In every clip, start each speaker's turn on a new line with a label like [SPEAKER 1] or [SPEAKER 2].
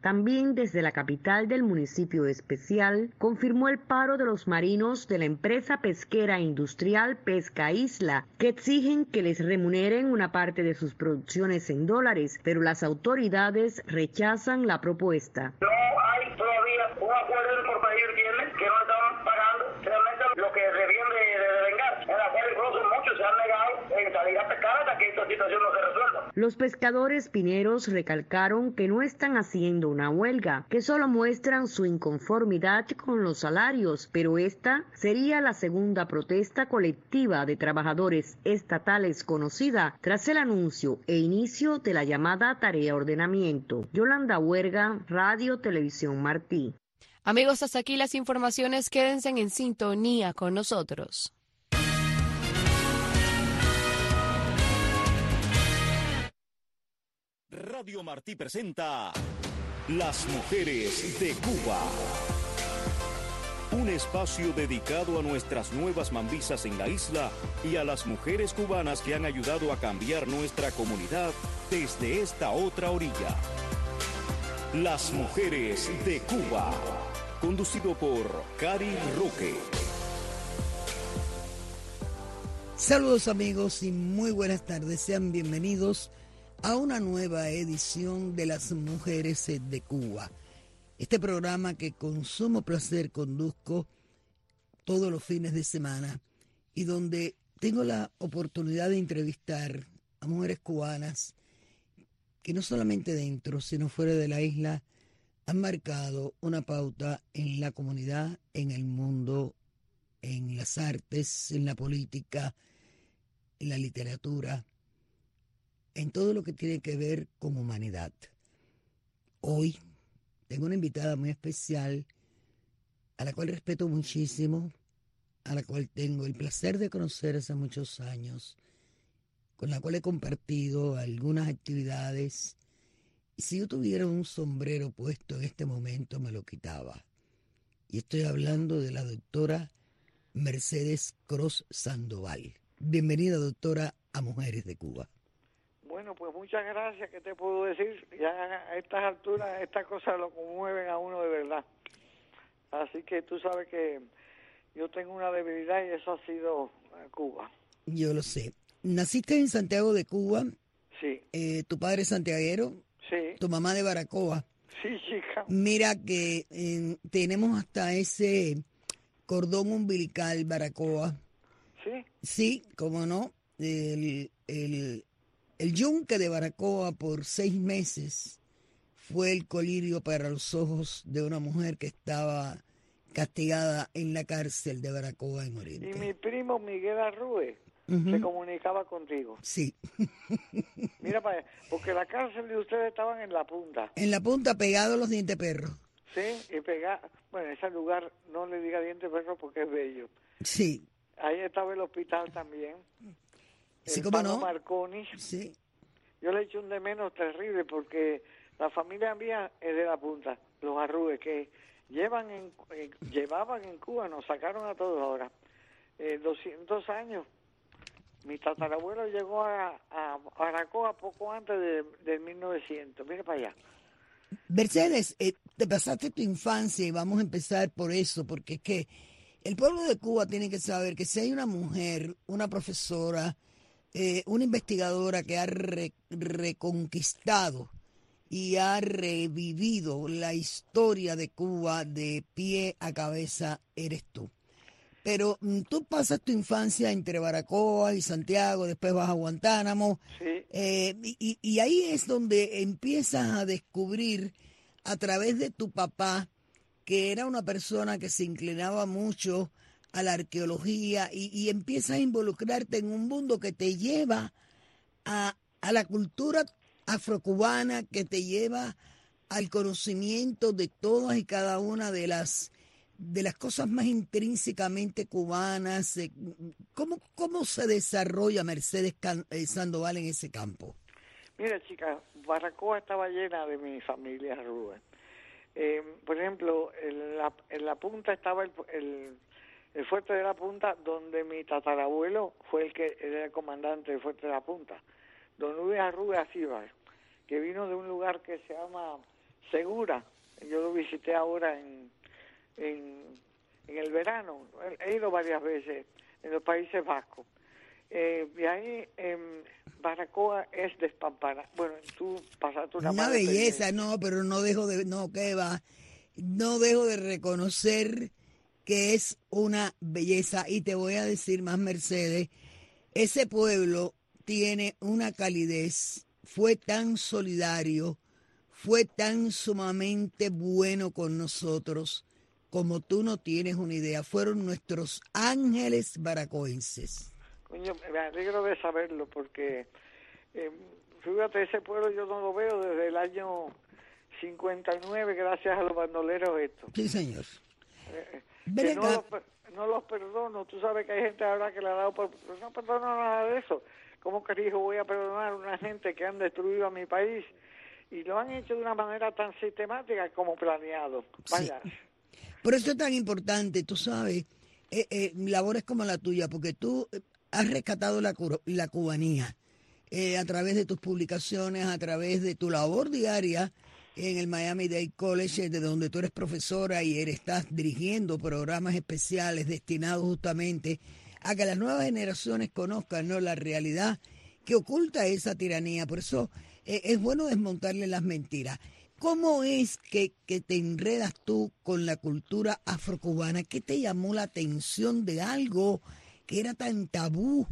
[SPEAKER 1] También desde la capital del municipio especial confirmó el paro de los marinos de la empresa pesquera industrial Pesca Isla, que exigen que les remuneren una parte de sus producciones en dólares, pero las autoridades rechazan la propuesta. Los pescadores pineros recalcaron que no están haciendo una huelga, que solo muestran su inconformidad con los salarios, pero esta sería la segunda protesta colectiva de trabajadores estatales conocida tras el anuncio e inicio de la llamada tarea ordenamiento. Yolanda Huerga, Radio Televisión Martí.
[SPEAKER 2] Amigos, hasta aquí las informaciones. Quédense en sintonía con nosotros.
[SPEAKER 3] Radio Martí presenta Las Mujeres de Cuba. Un espacio dedicado a nuestras nuevas mambisas en la isla y a las mujeres cubanas que han ayudado a cambiar nuestra comunidad desde esta otra orilla. Las Mujeres de Cuba. Conducido por Cari Roque.
[SPEAKER 4] Saludos amigos y muy buenas tardes. Sean bienvenidos a una nueva edición de Las Mujeres de Cuba. Este programa que con sumo placer conduzco todos los fines de semana y donde tengo la oportunidad de entrevistar a mujeres cubanas que no solamente dentro, sino fuera de la isla, han marcado una pauta en la comunidad, en el mundo, en las artes, en la política, en la literatura, en todo lo que tiene que ver con humanidad. Hoy tengo una invitada muy especial, a la cual respeto muchísimo, a la cual tengo el placer de conocer hace muchos años, con la cual he compartido algunas actividades. Y si yo tuviera un sombrero puesto en este momento, me lo quitaba. Y estoy hablando de la doctora Mercedes Cross Sandoval. Bienvenida, doctora, a Mujeres de Cuba.
[SPEAKER 5] Bueno, pues muchas gracias, ¿qué te puedo decir? Ya a estas alturas estas cosas lo conmueven a uno de verdad. Así que tú sabes que yo tengo una debilidad y eso ha sido Cuba.
[SPEAKER 4] Yo lo sé. Naciste en Santiago de Cuba.
[SPEAKER 5] Sí.
[SPEAKER 4] Eh, tu padre es santiaguero.
[SPEAKER 5] Sí.
[SPEAKER 4] Tu mamá de Baracoa.
[SPEAKER 5] Sí, chica.
[SPEAKER 4] Mira que eh, tenemos hasta ese cordón umbilical Baracoa.
[SPEAKER 5] Sí.
[SPEAKER 4] Sí, cómo no. El, el, el yunque de Baracoa por seis meses fue el colirio para los ojos de una mujer que estaba castigada en la cárcel de Baracoa en Oriente.
[SPEAKER 5] Y mi primo Miguel Arrue se comunicaba contigo.
[SPEAKER 4] Sí.
[SPEAKER 5] Mira porque la cárcel de ustedes estaban en la punta.
[SPEAKER 4] En la punta, pegado a los dientes perros.
[SPEAKER 5] Sí, y pegado. Bueno, ese lugar no le diga dientes perros porque es bello.
[SPEAKER 4] Sí.
[SPEAKER 5] Ahí estaba el hospital también.
[SPEAKER 4] Sí,
[SPEAKER 5] el
[SPEAKER 4] cómo no.
[SPEAKER 5] Marconi.
[SPEAKER 4] Sí.
[SPEAKER 5] Yo le he hecho un de menos terrible porque la familia mía es de la punta, los arrubes que llevan en, eh, llevaban en Cuba, nos sacaron a todos ahora, eh, 200 años. Mi tatarabuelo llegó a, a Baracoa poco antes de, del 1900. Mira para allá.
[SPEAKER 4] Mercedes, eh, te pasaste tu infancia y vamos a empezar por eso, porque es que el pueblo de Cuba tiene que saber que si hay una mujer, una profesora, eh, una investigadora que ha re- reconquistado y ha revivido la historia de Cuba de pie a cabeza, eres tú. Pero mm, tú pasas tu infancia entre Baracoa y Santiago, después vas a Guantánamo,
[SPEAKER 5] Sí,
[SPEAKER 4] eh, y, y- y ahí es donde empiezas a descubrir a través de tu papá, que era una persona que se inclinaba mucho a la arqueología y, y empiezas a involucrarte en un mundo que te lleva a, a la cultura afrocubana, que te lleva al conocimiento de todas y cada una de las de las cosas más intrínsecamente cubanas. eh, ¿Cómo, cómo se desarrolla Mercedes eh, Sandoval en ese campo?
[SPEAKER 5] Mira, chica, Baracoa estaba llena de mi familia Rubén. Eh, por ejemplo, en la, en la punta estaba el, el fuerte de la punta, donde mi tatarabuelo fue el que era el comandante del fuerte de la punta, don Luis Arruga Acíbar, que vino de un lugar que se llama segura. Yo lo visité ahora en, en, en el verano. He ido varias veces en los Países Vascos. Eh, y ahí Baracoa es. Bueno, tú pasaste una
[SPEAKER 4] Una belleza, no, pero no dejo de, no, que va, no dejo de reconocer que es una belleza. Y te voy a decir más, Mercedes, ese pueblo tiene una calidez, fue tan solidario, fue tan sumamente bueno con nosotros como tú no tienes una idea. Fueron nuestros ángeles baracoenses.
[SPEAKER 5] Coño, me alegro de saberlo porque, eh, fíjate, ese pueblo yo no lo veo desde el año 59 gracias a los bandoleros estos.
[SPEAKER 4] Sí, señor.
[SPEAKER 5] Eh, que no, los, no los perdono. Tú sabes que hay gente ahora que le ha dado por... pero No perdono nada de eso. ¿Cómo que dijo voy a perdonar a una gente que han destruido a mi país? Y lo han hecho de una manera tan sistemática como planeado. Vaya.
[SPEAKER 4] Por eso es tan importante, tú sabes, eh, eh, labores como la tuya, porque tú eh, has rescatado la, la cubanía eh, a través de tus publicaciones, a través de tu labor diaria en el Miami Dade College, de donde tú eres profesora y eres, estás dirigiendo programas especiales destinados justamente a que las nuevas generaciones conozcan ¿no? la realidad que oculta esa tiranía. Por eso eh, es bueno desmontarle las mentiras. ¿Cómo es que, que te enredas tú con la cultura afrocubana? ¿Qué te llamó la atención de algo que era tan tabú?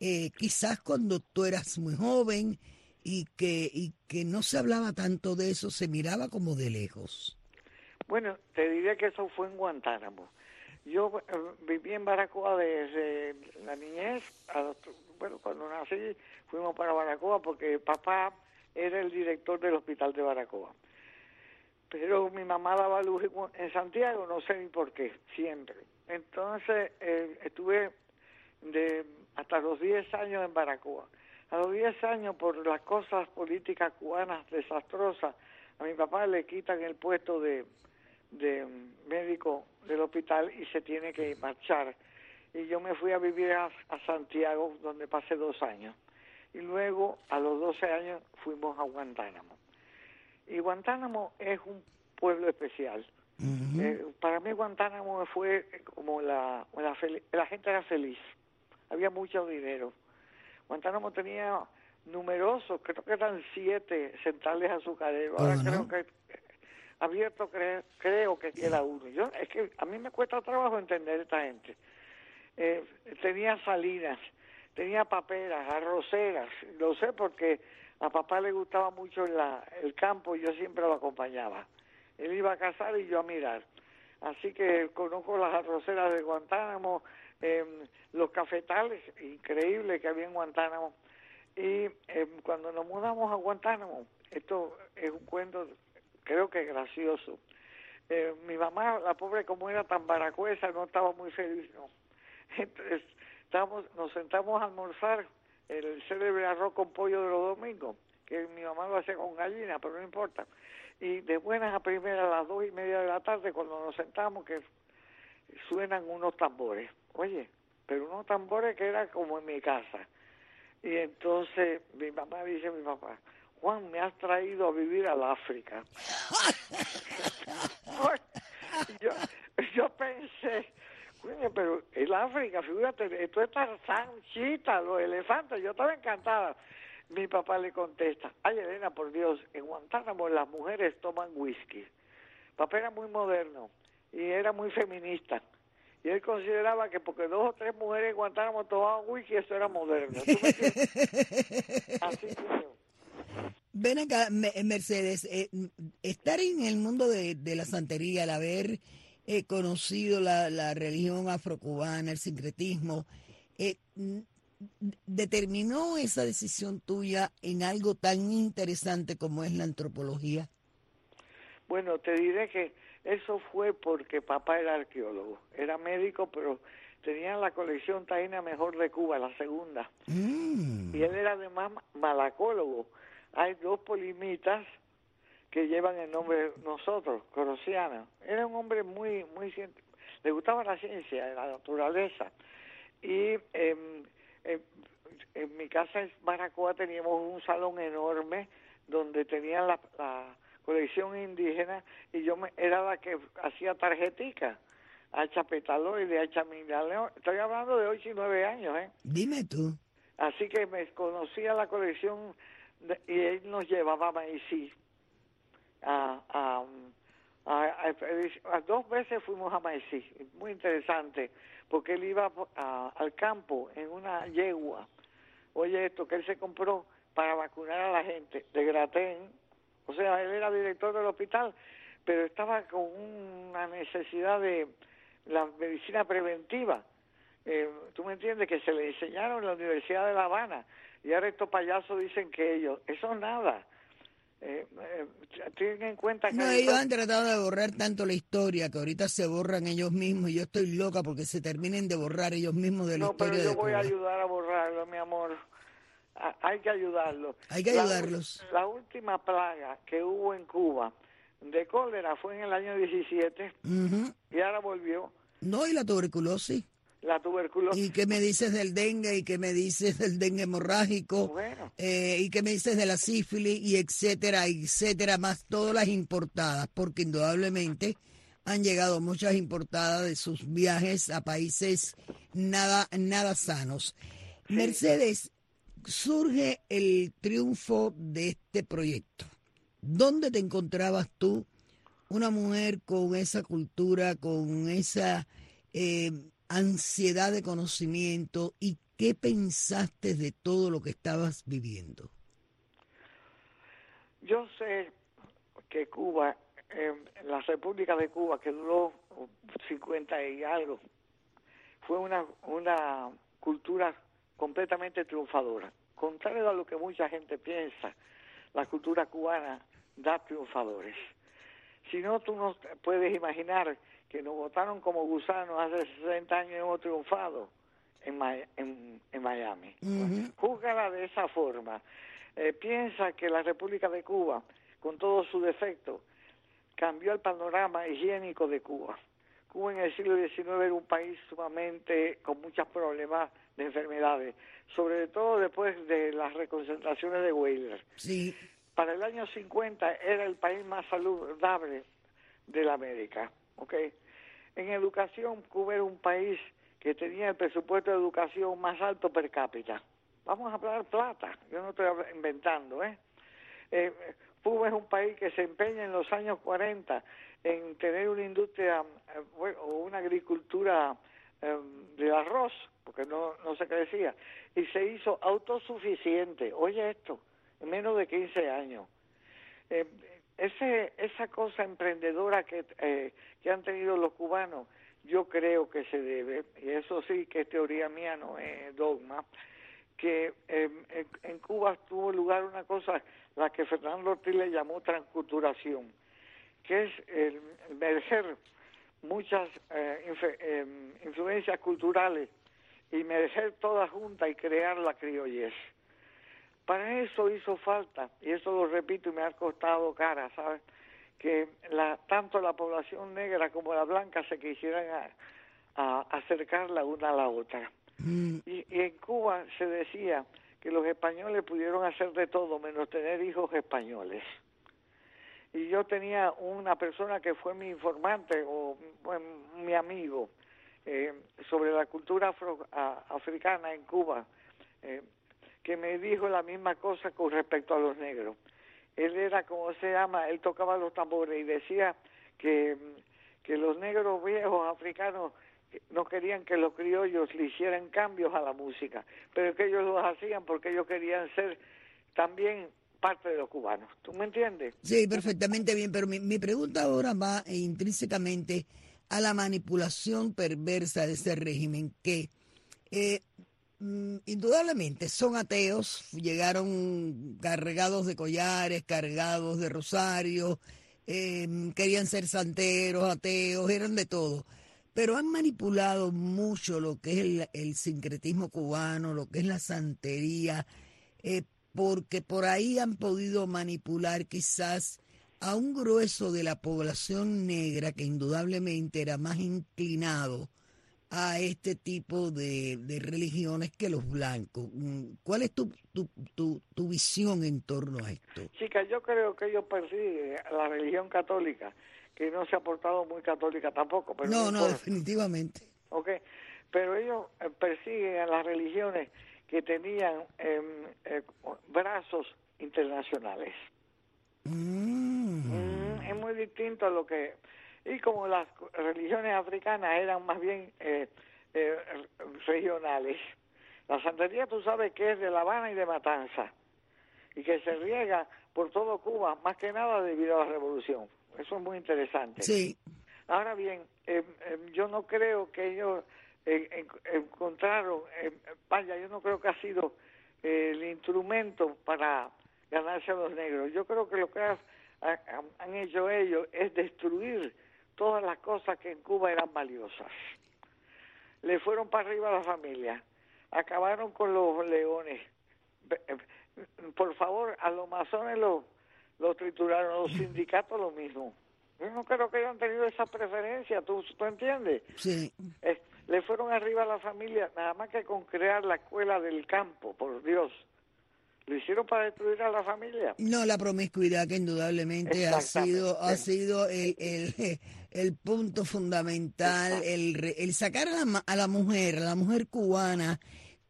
[SPEAKER 4] eh, quizás cuando tú eras muy joven y que, y que no se hablaba tanto de eso, se miraba como de lejos.
[SPEAKER 5] Bueno, te diría que eso fue en Guantánamo. Yo eh, viví en Baracoa desde la niñez. bueno, cuando nací fuimos para Baracoa porque papá era el director del hospital de Baracoa. Pero mi mamá daba luz en Santiago, no sé ni por qué, siempre. Entonces eh, estuve de hasta los 10 años en Baracoa. A los 10 años, por las cosas políticas cubanas desastrosas, a mi papá le quitan el puesto de, de médico del hospital y se tiene que marchar. Y yo me fui a vivir a, a Santiago, donde pasé dos años. Y luego, a los 12 años, fuimos a Guantánamo. Y Guantánamo es un pueblo especial. Eh, para mí Guantánamo fue como la, la, gente era feliz, había mucho dinero. Guantánamo tenía numerosos, creo que eran siete centrales azucareros. Ahora creo que abierto cre- creo que queda uno. Yo es que a mí me cuesta trabajo entender esta gente. Eh, tenía salinas, tenía paperas, arroceras. Lo sé porque a papá le gustaba mucho la, el campo y yo siempre lo acompañaba. Él iba a cazar y yo a mirar. Así que conozco las arroceras de Guantánamo, eh, los cafetales, increíble que había en Guantánamo. Y eh, cuando nos mudamos a Guantánamo, esto es un cuento, creo que gracioso. Eh, mi mamá, la pobre como era tan baracuesa, no estaba muy feliz, ¿no? Entonces, estábamos, nos sentamos a almorzar el célebre arroz con pollo de los domingos, que mi mamá lo hacía con gallina, pero no importa. Y de buenas a primeras, a las dos y media de la tarde, cuando nos sentamos, que suenan unos tambores. Oye, pero unos tambores que era como en mi casa. Y entonces mi mamá dice a mi papá, Juan, me has traído a vivir al África. Yo, yo pensé, coño, pero el África, fíjate, esto es Tarzán, Chita, los elefantes, yo estaba encantada. Mi papá le contesta, ay Elena, por Dios, en Guantánamo las mujeres toman whisky. Papá era muy moderno y era muy feminista. Y él consideraba que porque dos o tres mujeres en Guantánamo tomaban whisky, eso era moderno. ¿Tú me entiendes? Así que.
[SPEAKER 4] Ven acá, Me- Mercedes, eh, estar en el mundo de, de la santería, el haber eh, conocido la, la religión afrocubana, el sincretismo, eh, ¿determinó esa decisión tuya en algo tan interesante como es la antropología?
[SPEAKER 5] Bueno, te diré que eso fue porque papá era arqueólogo, era médico, pero tenía la colección taína mejor de Cuba, la segunda.
[SPEAKER 4] Mm.
[SPEAKER 5] Y él era además malacólogo. Hay dos polimitas que llevan el nombre de nosotros, Corosiana. Era un hombre muy, muy le gustaba la ciencia, la naturaleza. Y em, em, en mi casa en Baracoa teníamos un salón enorme donde tenían la, la colección indígena y yo me, era la que hacía tarjetica, hacha petaloide, hacha mineraleo. Estoy hablando de 8 y 9 años, ¿eh?
[SPEAKER 4] Dime tú.
[SPEAKER 5] Así que me conocía la colección y él nos llevaba a Maicí. A, a, a, dos veces fuimos a Maicí, muy interesante, porque él iba al campo en una yegua. Oye, esto que él se compró para vacunar a la gente de Gratén, o sea, él era director del hospital, pero estaba con una necesidad de la medicina preventiva. Eh, ¿Tú me entiendes? Que se le enseñaron en la Universidad de La Habana y ahora estos payasos dicen que ellos, eso es nada. Eh, eh, tienen en cuenta que...
[SPEAKER 4] No, ellos han tratado de borrar tanto la historia que ahorita se borran ellos mismos y yo estoy loca porque se terminen de borrar ellos mismos de la historia.
[SPEAKER 5] No, pero yo voy a ayudar a borrarlo, mi amor hay que ayudarlos.
[SPEAKER 4] Hay que ayudarlos.
[SPEAKER 5] La, última plaga que hubo en Cuba de cólera fue en el año 17 y ahora volvió.
[SPEAKER 4] No, y la tuberculosis.
[SPEAKER 5] La tuberculosis.
[SPEAKER 4] ¿Y qué me dices del dengue? ¿Y qué me dices del dengue hemorrágico?
[SPEAKER 5] Bueno.
[SPEAKER 4] Eh, ¿Y qué me dices de la sífilis? Y etcétera, etcétera, más todas las importadas, porque indudablemente han llegado muchas importadas de sus viajes a países nada, nada sanos. Mercedes, surge el triunfo de este proyecto? ¿Dónde te encontrabas tú, una mujer con esa cultura, con esa eh, ansiedad de conocimiento y qué pensaste de todo lo que estabas viviendo?
[SPEAKER 5] Yo sé que Cuba, eh, la República de Cuba, que duró 50 y algo, fue una, una cultura completamente triunfadora. Contrario a lo que mucha gente piensa, la cultura cubana da triunfadores. Si no, tú no puedes imaginar que nos votaron como gusanos hace 60 años y hemos triunfado en, en, Miami. Júgala de esa forma. Eh, piensa que la República de Cuba, con todos sus defectos, cambió el panorama higiénico de Cuba. Cuba en el siglo XIX era un país sumamente con muchos problemas de enfermedades, sobre todo después de las reconcentraciones de Weyler.
[SPEAKER 4] Sí.
[SPEAKER 5] Para el año 50 era el país más saludable de la América, ¿ok? En educación, Cuba era un país que tenía el presupuesto de educación más alto per cápita. Vamos a hablar plata, yo no estoy inventando, ¿eh? eh Cuba es un país que se empeña en los años 40 en tener una industria eh, o una agricultura eh, de arroz, porque no, no se crecía, y se hizo autosuficiente. Oye esto, en menos de 15 años. Eh, ese, esa cosa emprendedora que, que han tenido los cubanos, yo creo que se debe, y eso sí que es teoría mía, no es dogma, que en Cuba tuvo lugar una cosa, la que Fernando Ortiz le llamó transculturación que es el merecer muchas eh, em, influencias culturales y merecer todas juntas y crear la criollez. Para eso hizo falta, y eso lo repito y me ha costado cara, ¿sabes? Que la, tanto la población negra como la blanca se quisieran a, acercar la una a la otra. Mm. y en Cuba se decía que los españoles pudieron hacer de todo menos tener hijos españoles y yo tenía una persona que fue mi informante o mi amigo eh, sobre la cultura africana en Cuba, eh, que me dijo la misma cosa con respecto a los negros. Él era, como se llama, él tocaba los tambores y decía que, que los negros viejos africanos no querían que los criollos le hicieran cambios a la música, pero que ellos los hacían porque ellos querían ser también parte de los cubanos. ¿Tú me entiendes?
[SPEAKER 4] Sí, perfectamente bien, pero mi, pregunta ahora va intrínsecamente a la manipulación perversa de ese régimen que eh, mm, indudablemente son ateos, llegaron cargados de collares, cargados de rosarios, em, querían ser santeros, ateos, eran de todo. Pero han manipulado mucho lo que es el, el sincretismo cubano, lo que es la santería, eh, porque por ahí han podido manipular quizás a un grueso de la población negra que indudablemente era más inclinado a este tipo de, de religiones que los blancos. Mm, ¿Cuál es tu, tu, tu, tu visión en torno a esto?
[SPEAKER 5] Chica, yo creo que ellos persiguen la religión católica, que no se ha portado muy católica tampoco. Pero
[SPEAKER 4] no, no,
[SPEAKER 5] importa.
[SPEAKER 4] definitivamente.
[SPEAKER 5] ¿ok? Pero ellos eh, persiguen a las religiones que tenían em, eh, brazos internacionales.
[SPEAKER 4] Mm.
[SPEAKER 5] Mm, es muy distinto a lo que... Y como las religiones africanas eran más bien eh, eh, regionales, la santería tú sabes que es de La Habana y de Matanza, y que se riega por todo Cuba, más que nada debido a la revolución. Eso es muy interesante.
[SPEAKER 4] Sí,
[SPEAKER 5] Ahora bien, eh, eh, yo no creo que ellos eh, en- encontraron, eh, vaya, yo no creo que ha sido eh, el instrumento para ganarse a los negros. Yo creo que lo que ha- ha- han hecho ellos es destruir todas las cosas que en Cuba eran valiosas. Le fueron para arriba a la familia, acabaron con los leones. Eh, Por favor, a los masones los lo trituraron, los sindicatos lo mismo. Yo no creo que hayan tenido esa preferencia, ¿tú, tú entiendes?
[SPEAKER 4] sí.
[SPEAKER 5] Eh, le fueron arriba a la familia, nada más que con crear la escuela del campo, por Dios. Lo hicieron para destruir a la familia.
[SPEAKER 4] No, la promiscuidad que indudablemente ha sido, ha sido el, el, el punto fundamental, el, el sacar a la, a la mujer, a la mujer cubana,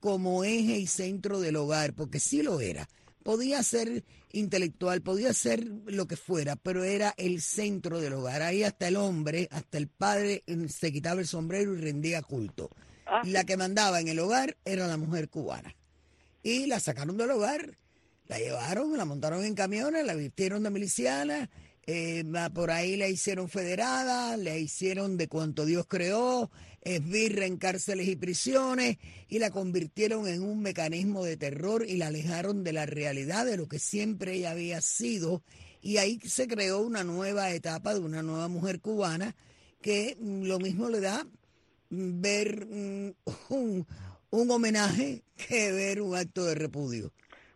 [SPEAKER 4] como eje y centro del hogar, porque sí lo era. Podía ser intelectual, podía ser lo que fuera, pero era el centro del hogar. Ahí hasta el hombre, hasta el padre, se quitaba el sombrero y rendía culto.
[SPEAKER 5] Ah,
[SPEAKER 4] La que mandaba en el hogar era la mujer cubana. Y la sacaron del hogar, la llevaron, la montaron en camiones, la vistieron de miliciana, eh, por ahí la hicieron federada, la hicieron de cuanto Dios creó, esbirra en cárceles y prisiones, y la convirtieron en un mecanismo de terror y la alejaron de la realidad de lo que siempre ella había sido. Y ahí se creó una nueva etapa de una nueva mujer cubana que mm, lo mismo le da mm, ver mm, un, un homenaje que ver un acto de repudio.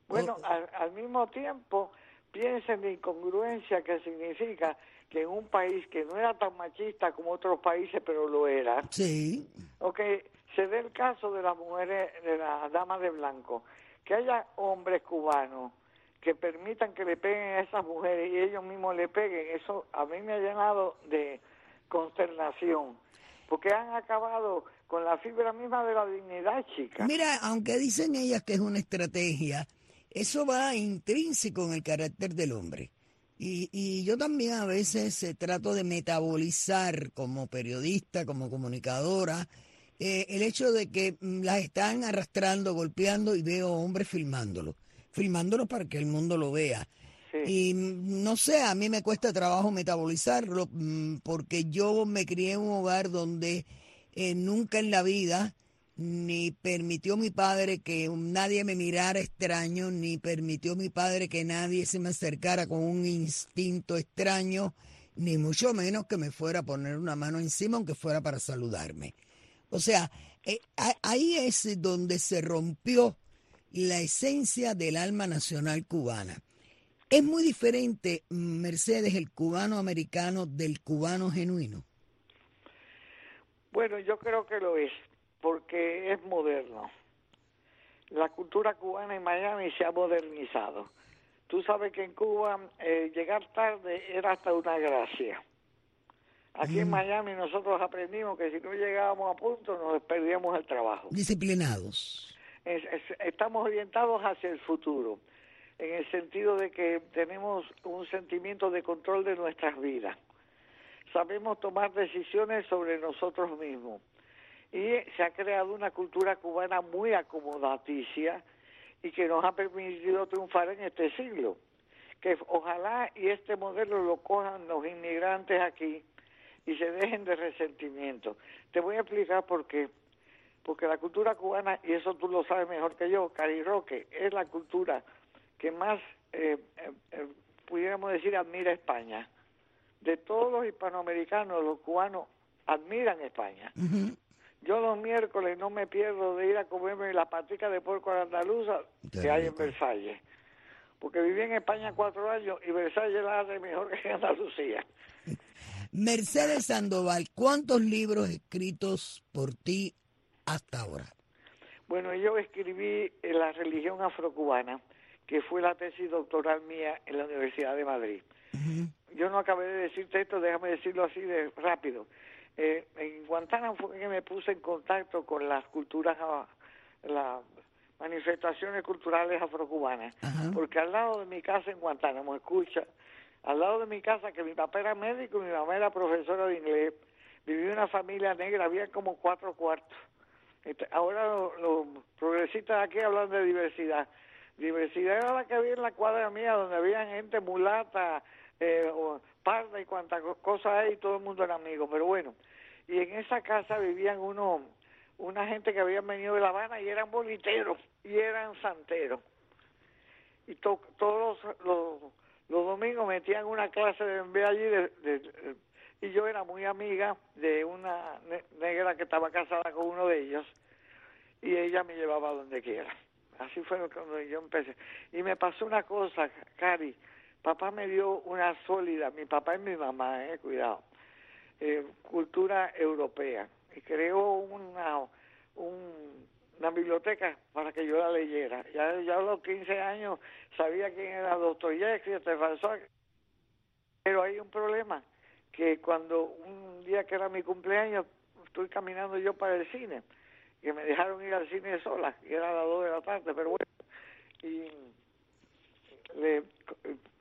[SPEAKER 5] Bueno, al, al mismo tiempo, piensa en la incongruencia que significa que en un país que no era tan machista como otros países, pero lo era,
[SPEAKER 4] Sí,
[SPEAKER 5] ok, se dé el caso de las mujeres, de las damas de blanco, que haya hombres cubanos que permitan que le peguen a esas mujeres y ellos mismos le peguen, eso a mí me ha llenado de consternación, porque han acabado con la fibra misma de la dignidad, chica.
[SPEAKER 4] Mira, aunque dicen ellas que es una estrategia, eso va intrínseco en el carácter del hombre. Y, y yo también a veces eh, trato de metabolizar como periodista, como comunicadora, eh, el hecho de que mm, las están arrastrando, golpeando y veo hombres filmándolo, filmándolo para que el mundo lo vea.
[SPEAKER 5] Sí.
[SPEAKER 4] Y mm, no sé, a mí me cuesta trabajo metabolizarlo mm, porque yo me crié en un hogar donde eh, nunca en la vida ni permitió mi padre que nadie me mirara extraño, ni permitió mi padre que nadie se me acercara con un instinto extraño, ni mucho menos que me fuera a poner una mano encima aunque fuera para saludarme. O sea, eh, ahí es donde se rompió la esencia del alma nacional cubana. Es muy diferente, Mercedes, el cubano americano del cubano genuino.
[SPEAKER 5] Bueno, yo creo que lo es, porque es moderno. La cultura cubana en Miami se ha modernizado. Tú sabes que en Cuba eh, llegar tarde era hasta una gracia. Aquí en Miami nosotros aprendimos que si no llegábamos a punto nos perdíamos el trabajo.
[SPEAKER 4] Disciplinados.
[SPEAKER 5] Es- es- estamos orientados hacia el futuro, en el sentido de que tenemos un sentimiento de control de nuestras vidas. Sabemos tomar decisiones sobre nosotros mismos. Y se ha creado una cultura cubana muy acomodaticia y que nos ha permitido triunfar en este siglo. Que ojalá y este modelo lo cojan los inmigrantes aquí y se dejen de resentimiento. Te voy a explicar por qué porque la cultura cubana, y eso tú lo sabes mejor que yo, Cari Roque, es la cultura que más, eh, eh, eh, pudiéramos decir, admira España. De todos los hispanoamericanos, los cubanos admiran España. Yo los miércoles no me pierdo de ir a comerme la patica de puerco a la andaluza
[SPEAKER 4] Qué
[SPEAKER 5] que hay en. Versalles. Porque viví en España cuatro años y Versalles la hace mejor que en Andalucía.
[SPEAKER 4] Mercedes Sandoval, ¿cuántos libros escritos por ti hasta ahora?
[SPEAKER 5] Bueno, yo escribí La religión afrocubana, que fue la tesis doctoral mía en la Universidad de Madrid. Yo no acabé de decirte esto, déjame decirlo así de rápido. Eh, en Guantánamo fue que me puse en contacto con las culturas, ah, las manifestaciones culturales afrocubanas, porque al lado de mi casa en Guantánamo, escucha, al lado de mi casa, que mi papá era médico y mi mamá era profesora de inglés, vivía una familia negra, había como cuatro cuartos. Este, ahora los, progresistas aquí hablan de diversidad. Diversidad era la que había en la cuadra mía, donde había gente mulata, eh, o parda y cuantas cosas hay, y todo el mundo era amigo. Pero bueno, y en esa casa vivían unos, una gente que habían venido de La Habana y eran boliteros y eran santeros. Y todos los, los, domingos metían una clase de envío allí de, y yo era muy amiga de una negra que estaba casada con uno de ellos y ella me llevaba donde quiera. Así fue cuando yo empecé. Y me pasó una cosa, Cari. Papá me dio una sólida, mi papá y mi mamá, eh, cuidado, eh, cultura europea. Y creó una, una biblioteca para que yo la leyera. Ya, ya a los 15 años sabía quién era Dostoyevsky, Stefan Pero hay un problema que cuando un día que era mi cumpleaños estoy caminando yo para el cine y me dejaron ir al cine sola y era a las dos de la tarde pero bueno y le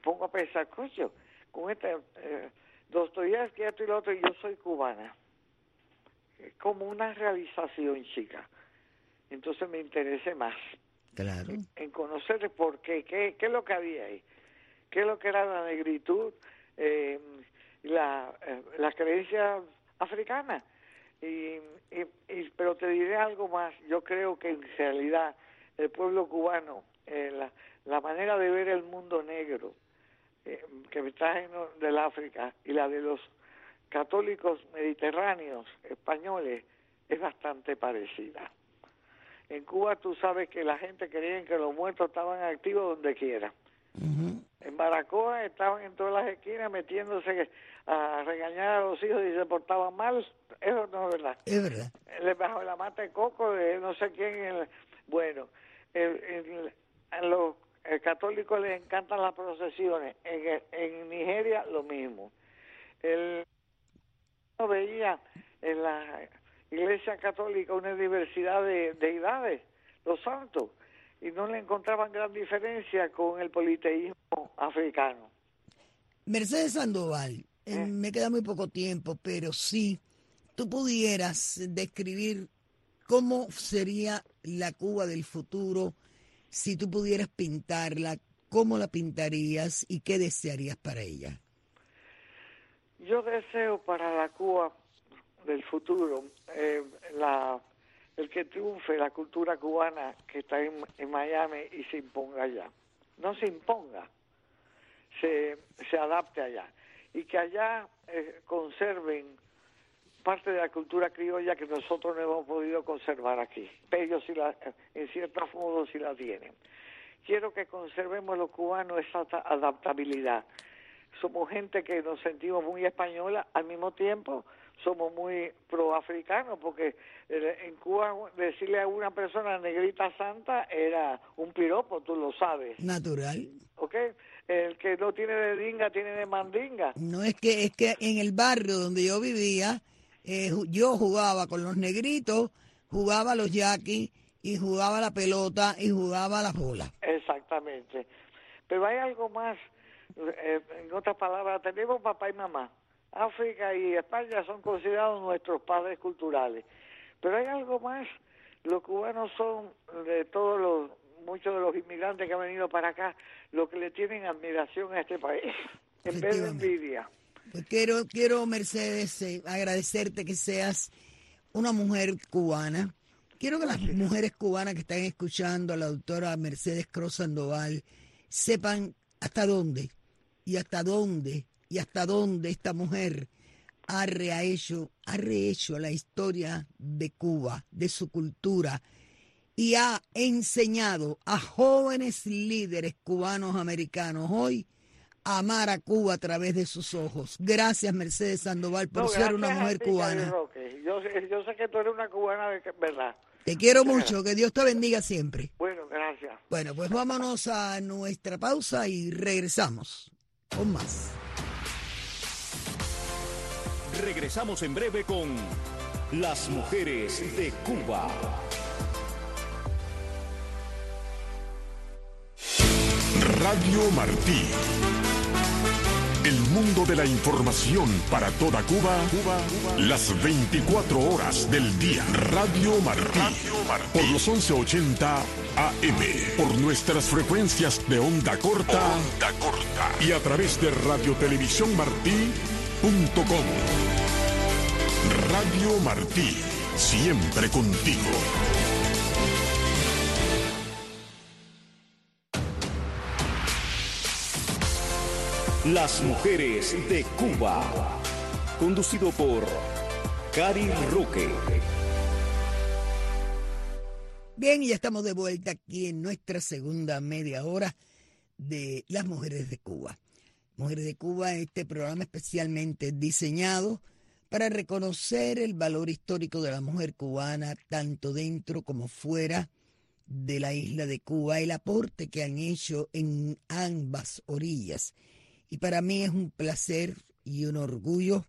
[SPEAKER 5] pongo a pensar coño con este eh, Dostoyevsky esto y lo otro y yo soy cubana es como una realización chica. Entonces me interesé más
[SPEAKER 4] claro.
[SPEAKER 5] en conocer por qué qué qué es lo que había ahí qué es lo que era la negritud eh, la, eh, la creencia africana. Y, pero te diré algo más, yo creo que en realidad el pueblo cubano, eh, la, la manera de ver el mundo negro eh, que está en del África y la de los católicos mediterráneos españoles es bastante parecida. En Cuba tú sabes que la gente creía que los muertos estaban activos donde quiera. En Baracoa estaban en todas las esquinas metiéndose a regañar a los hijos y se portaban mal. Eso no es verdad.
[SPEAKER 4] Es verdad.
[SPEAKER 5] Le bajo la mata de coco de no sé quién. bueno, a los católicos les encantan las procesiones. En, en Nigeria lo mismo. El, veía en la iglesia católica una diversidad de deidades, los santos y no le encontraban gran diferencia con el politeísmo africano.
[SPEAKER 4] Mercedes Sandoval, eh, ¿Eh? me queda muy poco tiempo, pero si tú pudieras describir cómo sería la Cuba del futuro, si tú pudieras pintarla, ¿cómo la pintarías y qué desearías para ella?
[SPEAKER 5] Yo deseo para la Cuba del futuro eh, la el que triunfe la cultura cubana que está en, Miami y se imponga allá. No se imponga, se, se adapte allá. Y que allá eh, conserven parte de la cultura criolla que nosotros no hemos podido conservar aquí. Ellos sí la, en cierto modo sí la tienen. Quiero que conservemos los cubanos esa adaptabilidad. Somos gente que nos sentimos muy española, al mismo tiempo somos muy proafricanos, porque eh, en Cuba decirle a una persona negrita santa era un piropo, tú lo sabes.
[SPEAKER 4] Natural.
[SPEAKER 5] ¿Ok? El que no tiene de dinga tiene de mandinga.
[SPEAKER 4] No, es que, es que en el barrio donde yo vivía, eh, yo jugaba con los negritos, jugaba los yaquis y jugaba la pelota y jugaba la bola.
[SPEAKER 5] Exactamente. Pero hay algo más, eh, en otras palabras, tenemos papá y mamá África y España son considerados nuestros padres culturales. Pero hay algo más, los cubanos son de todos los, muchos de los inmigrantes que han venido para acá, lo que le tienen admiración a este país, en vez de envidia.
[SPEAKER 4] Pues quiero, quiero Mercedes, eh, agradecerte que seas una mujer cubana. Quiero que las mujeres cubanas que están escuchando a la doctora Mercedes Cruz Sandoval sepan hasta dónde y hasta dónde y hasta dónde esta mujer ha rehecho, ha rehecho la historia de Cuba, de su cultura, y ha enseñado a jóvenes líderes cubanos americanos hoy amar a Cuba a través de sus ojos. Gracias, Mercedes Sandoval, por ser una mujer cubana.
[SPEAKER 5] Yo, yo, sé que tú eres una cubana de verdad.
[SPEAKER 4] Te quiero mucho, que Dios te bendiga siempre.
[SPEAKER 5] Bueno, gracias.
[SPEAKER 4] Bueno, pues vámonos a nuestra pausa y regresamos con más.
[SPEAKER 3] Regresamos en breve con Las mujeres de Cuba.
[SPEAKER 6] Radio Martí. El mundo de la información para toda Cuba, Cuba, las 24 horas del día. Radio Martí. Por los 1180 AM. Por nuestras frecuencias de onda corta. Onda corta. Y a través de radiotelevisiónmartí.com. Radio Martí. Siempre contigo.
[SPEAKER 3] Las mujeres de Cuba. Conducido por Cari Roque.
[SPEAKER 4] Bien, ya estamos de vuelta aquí en nuestra segunda media hora de Las Mujeres de Cuba. Mujeres de Cuba, este programa especialmente diseñado para reconocer el valor histórico de la mujer cubana, tanto dentro como fuera de la isla de Cuba, el aporte que han hecho en ambas orillas y para mí es un placer y un orgullo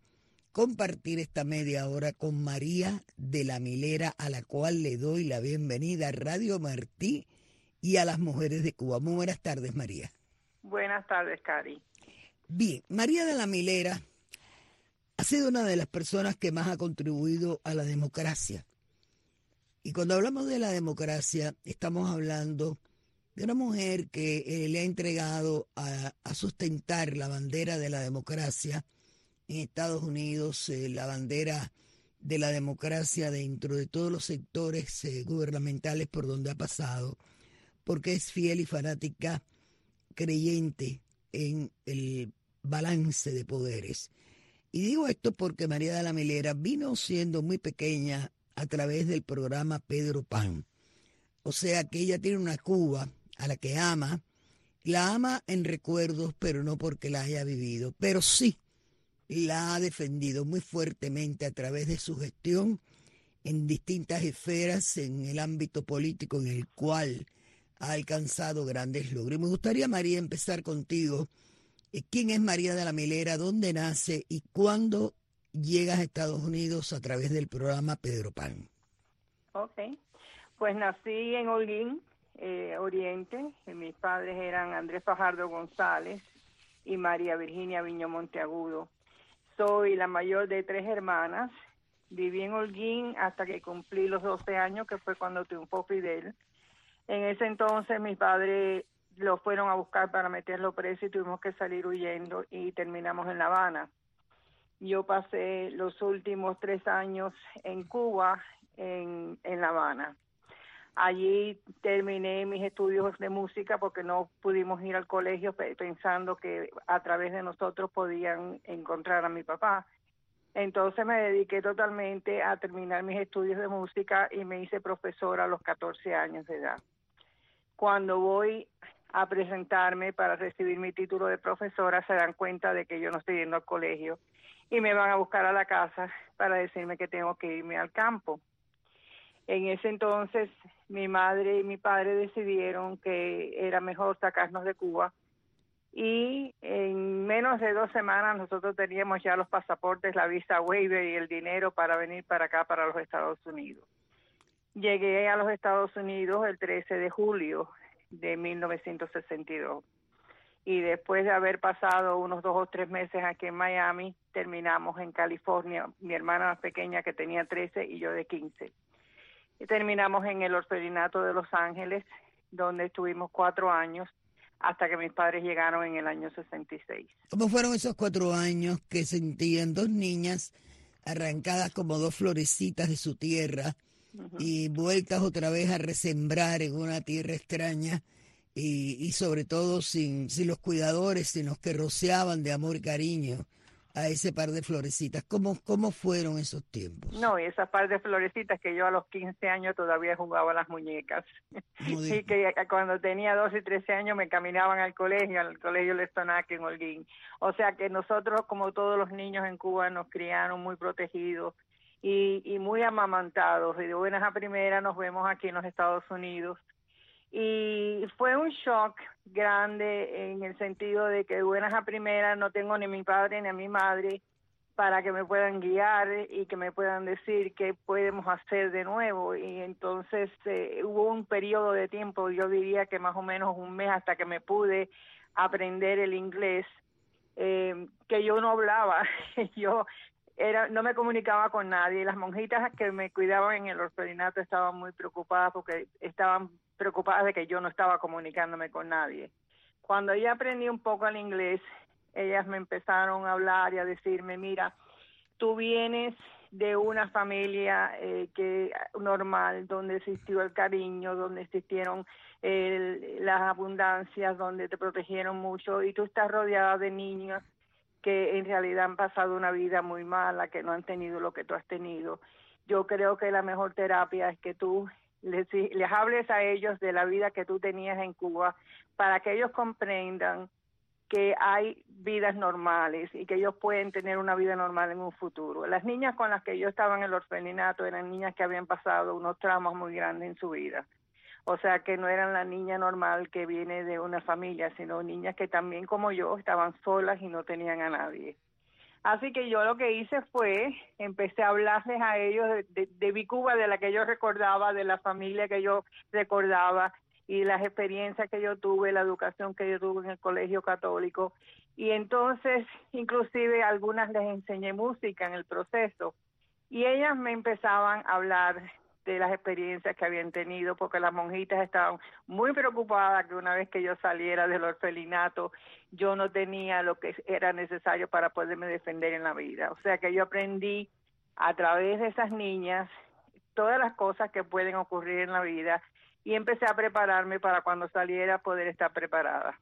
[SPEAKER 4] compartir esta media hora con María de la Milera, a la cual le doy la bienvenida a Radio Martí y a las mujeres de Cuba. Muy buenas tardes, María.
[SPEAKER 7] Buenas tardes, Cari.
[SPEAKER 4] Bien, María de la Milera ha sido una de las personas que más ha contribuido a la democracia. Y cuando hablamos de la democracia, estamos hablando de una mujer que eh, le ha entregado a, sustentar la bandera de la democracia en Estados Unidos, eh, la bandera de la democracia dentro de todos los sectores eh, gubernamentales por donde ha pasado, porque es fiel y fanática creyente en el balance de poderes. Y digo esto porque María de la Milera vino siendo muy pequeña a través del programa Pedro Pan. O sea que ella tiene una Cuba a la que ama, la ama en recuerdos, pero no porque la haya vivido, pero sí la ha defendido muy fuertemente a través de su gestión en distintas esferas en el ámbito político en el cual ha alcanzado grandes logros. me gustaría, María, empezar contigo. ¿Quién es María de la Milera? ¿Dónde nace? ¿Y cuándo llegas a Estados Unidos a través del programa Pedro Pan?
[SPEAKER 7] Ok, pues nací en Holguín, eh, Oriente. Mis padres eran Andrés Fajardo González y María Virginia Viño Monteagudo. Soy la mayor de tres hermanas. Viví en Holguín hasta que cumplí los 12 años, que fue cuando triunfó Fidel. En ese entonces mis padres lo fueron a buscar para meterlo preso y tuvimos que salir huyendo y terminamos en La Habana. Yo pasé los últimos tres años en Cuba, en, en La Habana. Allí terminé mis estudios de música porque no pudimos ir al colegio pensando que a través de nosotros podían encontrar a mi papá. Entonces me dediqué totalmente a terminar mis estudios de música y me hice profesora a los 14 años de edad. Cuando voy a presentarme para recibir mi título de profesora se dan cuenta de que yo no estoy yendo al colegio y me van a buscar a la casa para decirme que tengo que irme al campo. En ese entonces mi madre y mi padre decidieron que era mejor sacarnos de Cuba y en menos de dos semanas nosotros teníamos ya los pasaportes, la visa waiver y el dinero para venir para acá, para los Estados Unidos. Llegué a los Estados Unidos el 13 de julio de 1962 y después de haber pasado unos dos o tres meses aquí en Miami, terminamos en California, mi hermana más pequeña que tenía 13 y yo de 15 y terminamos en el orfelinato de Los Ángeles, donde estuvimos cuatro años hasta que mis padres llegaron en el año 66.
[SPEAKER 4] ¿Cómo fueron esos cuatro años que sentían dos niñas arrancadas como dos florecitas de su tierra y vueltas otra vez a resembrar en una tierra extraña y, y sobre todo sin, sin los cuidadores, sin los que rociaban de amor y cariño a ese par de florecitas. ¿Cómo, cómo fueron esos tiempos?
[SPEAKER 7] No, y esas par de florecitas que yo a los 15 años todavía jugaba las muñecas. y que cuando tenía 12 y 13 años me caminaban al colegio, al colegio Lestonac en Holguín. O sea que nosotros, como todos los niños en Cuba, nos criaron muy protegidos y, y muy amamantados. Y de buenas a primeras nos vemos aquí en los Estados Unidos y fue un shock grande en el sentido de que de buenas a primeras no tengo ni mi padre ni a mi madre para que me puedan guiar y que me puedan decir qué podemos hacer de nuevo y entonces eh, hubo un periodo de tiempo yo diría que más o menos un mes hasta que me pude aprender el inglés eh, que yo no hablaba yo era no me comunicaba con nadie las monjitas que me cuidaban en el orfanato estaban muy preocupadas porque estaban preocupadas de que yo no estaba comunicándome con nadie. Cuando ya aprendí un poco el inglés, ellas me empezaron a hablar y a decirme, mira, tú vienes de una familia eh, que normal, donde existió el cariño, donde existieron las abundancias, donde te protegieron mucho y tú estás rodeada de niños que en realidad han pasado una vida muy mala, que no han tenido lo que tú has tenido. Yo creo que la mejor terapia es que tú les, les hables a ellos de la vida que tú tenías en Cuba para que ellos comprendan que hay vidas normales y que ellos pueden tener una vida normal en un futuro. Las niñas con las que yo estaba en el orfanato eran niñas que habían pasado unos traumas muy grandes en su vida. O sea que no eran la niña normal que viene de una familia, sino niñas que también como yo estaban solas y no tenían a nadie. Así que yo lo que hice fue, empecé a hablarles a ellos de, de, Cuba, de la que yo recordaba, de la familia que yo recordaba y las experiencias que yo tuve, la educación que yo tuve en el colegio católico. Y entonces, inclusive algunas les enseñé música en el proceso. Y ellas me empezaban a hablar de las experiencias que habían tenido, porque las monjitas estaban muy preocupadas que una vez que yo saliera del orfelinato, yo no tenía lo que era necesario para poderme defender en la vida. O sea que yo aprendí a través de esas niñas todas las cosas que pueden ocurrir en la vida y empecé a prepararme para cuando saliera poder estar preparada.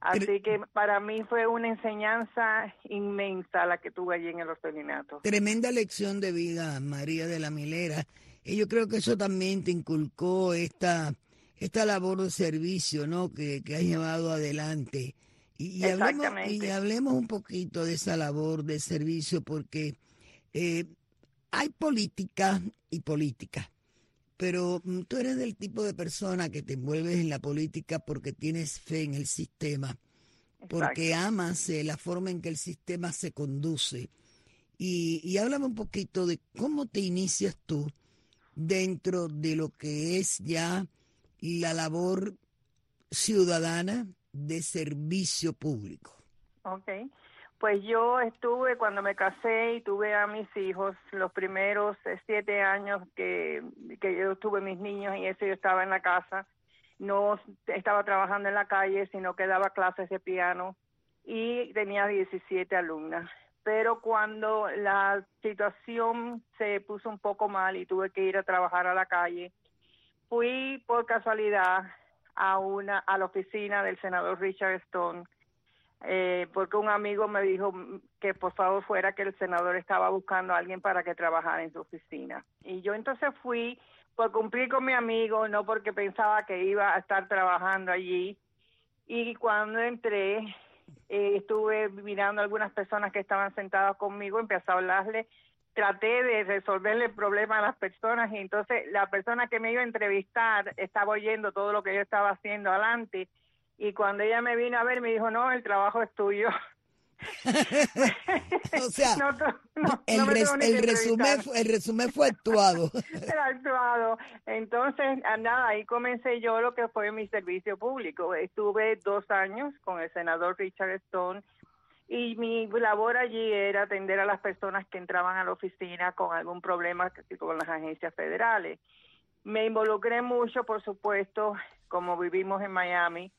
[SPEAKER 7] Así que para mí fue una enseñanza inmensa la que tuve allí en el orfelinato.
[SPEAKER 4] Tremenda lección de vida, María de la Milera. Y yo creo que eso también te inculcó esta, esta labor de servicio ¿no? que, que has llevado adelante. Y, hablemos, y hablemos un poquito de esa labor de servicio porque eh, hay política y política, pero mm, tú eres del tipo de persona que te envuelves en la política porque tienes fe en el sistema, porque amas eh, la forma en que el sistema se conduce. Y, y háblame un poquito de cómo te inicias tú dentro de lo que es ya la labor ciudadana de servicio público.
[SPEAKER 7] Ok, pues yo estuve cuando me casé y tuve a mis hijos los primeros eh, siete años que, que yo tuve mis niños y eso yo estaba en la casa, no estaba trabajando en la calle, sino que daba clases de piano y tenía 17 alumnas pero cuando la situación se puso un poco mal y tuve que ir a trabajar a la calle, fui por casualidad a una a la oficina del senador Richard Stone eh, porque un amigo me dijo que por favor fuera que el senador estaba buscando a alguien para que trabajara en su oficina. Y yo entonces fui por cumplir con mi amigo no porque pensaba que iba a estar trabajando allí. Y cuando entré eh, estuve mirando a algunas personas que estaban sentadas conmigo, empecé a hablarle, traté de resolverle el problema a las personas y entonces la persona que me iba a entrevistar estaba oyendo todo lo que yo estaba haciendo adelante y cuando ella me vino a ver me dijo, no, el trabajo es tuyo.
[SPEAKER 4] o sea, el, resumen, fue, el resumen fue actuado.
[SPEAKER 7] actuado. Entonces, ah, nada, ahí comencé yo lo que fue mi servicio público. Estuve dos años con el senador Richard Stone y mi labor allí era atender a las personas que entraban a la oficina con algún problema con las agencias federales. Me involucré mucho, por supuesto, como vivimos en Miami,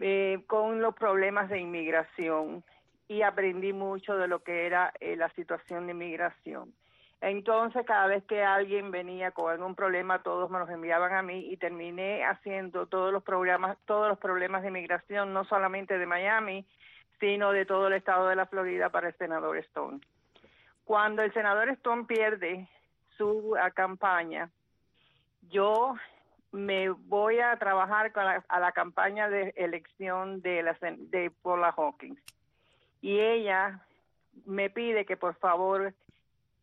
[SPEAKER 7] eh, con los problemas de inmigración y aprendí mucho de lo que era eh, la situación de inmigración. Entonces, cada vez que alguien venía con algún problema, todos me los enviaban a mí y terminé haciendo todos los programas, todos los problemas de inmigración, no solamente de Miami, sino de todo el estado de la Florida para el senador Stone. Cuando el senador Stone pierde su campaña, yo me voy a trabajar a la campaña de elección de, la, de Paula Hawkins. Y ella me pide que por favor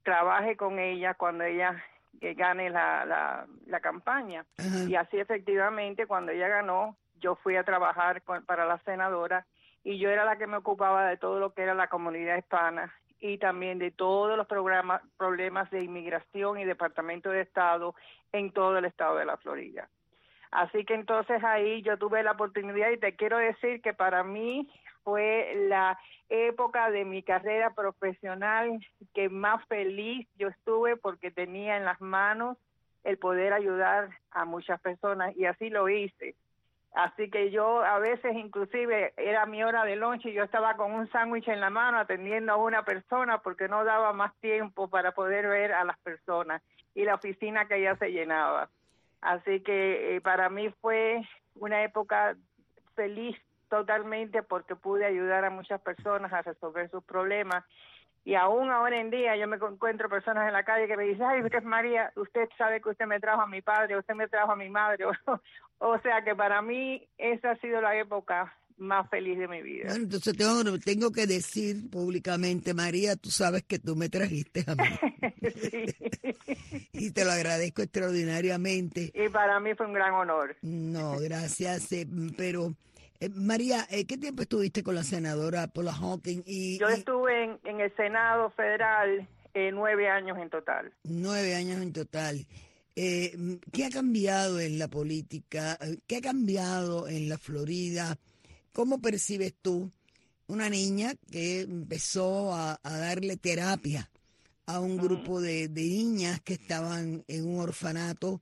[SPEAKER 7] trabaje con ella cuando ella gane la, la, campaña. Y así efectivamente, cuando ella ganó, yo fui a trabajar para la senadora y yo era la que me ocupaba de todo lo que era la comunidad hispana y también de todos los programas, problemas de inmigración y Departamento de Estado en todo el estado de la Florida. Así que entonces ahí yo tuve la oportunidad y te quiero decir que para mí fue la época de mi carrera profesional que más feliz yo estuve porque tenía en las manos el poder ayudar a muchas personas y así lo hice. Así que yo a veces inclusive era mi hora de lunch y yo estaba con un sándwich en la mano atendiendo a una persona porque no daba más tiempo para poder ver a las personas y la oficina que ya se llenaba. Así que eh, para mí fue una época feliz totalmente porque pude ayudar a muchas personas a resolver sus problemas. Y aún ahora en día yo me encuentro personas en la calle que me dicen, ay, usted María, usted sabe que usted me trajo a mi padre, usted me trajo a mi madre. o sea que para mí esa ha sido la época más feliz de mi vida.
[SPEAKER 4] Bueno, entonces tengo, tengo que decir públicamente, María, tú sabes que tú me trajiste a mí. y te lo agradezco extraordinariamente.
[SPEAKER 7] Y para mí fue un gran honor.
[SPEAKER 4] No, gracias, eh, pero eh, María, eh, ¿qué tiempo estuviste con la senadora Paula Hawking? Y,
[SPEAKER 7] Yo estuve en, el Senado Federal eh, nueve años en total.
[SPEAKER 4] Nueve años en total. ¿Qué ha cambiado en la política? ¿Qué ha cambiado en la Florida? ¿Cómo percibes tú una niña que empezó a, darle terapia a un grupo de, de niñas que estaban en un orfanato?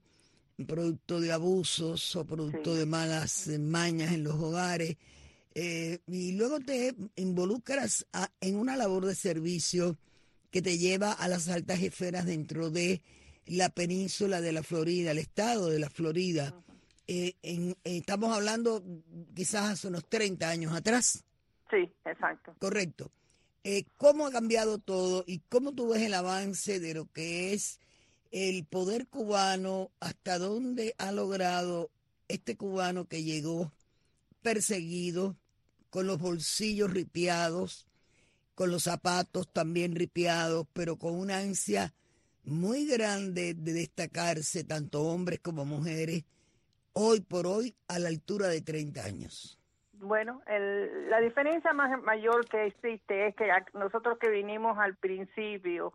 [SPEAKER 4] Producto de abusos o producto de malas mañas en los hogares. Eh, y luego te involucras en una labor de servicio que te lleva a las altas esferas dentro de la península de la Florida, el estado de la Florida. Eh, en, estamos hablando quizás hace unos 30 años atrás.
[SPEAKER 7] Sí, exacto.
[SPEAKER 4] Correcto. Eh, ¿Cómo ha cambiado todo y cómo tú ves el avance de lo que es el poder cubano, hasta dónde ha logrado este cubano que llegó perseguido, con los bolsillos ripiados, con los zapatos también ripiados, pero con una ansia muy grande de destacarse, tanto hombres como mujeres, hoy por hoy a la altura de 30 años.
[SPEAKER 7] Bueno, la diferencia más mayor que existe es que nosotros que vinimos al principio,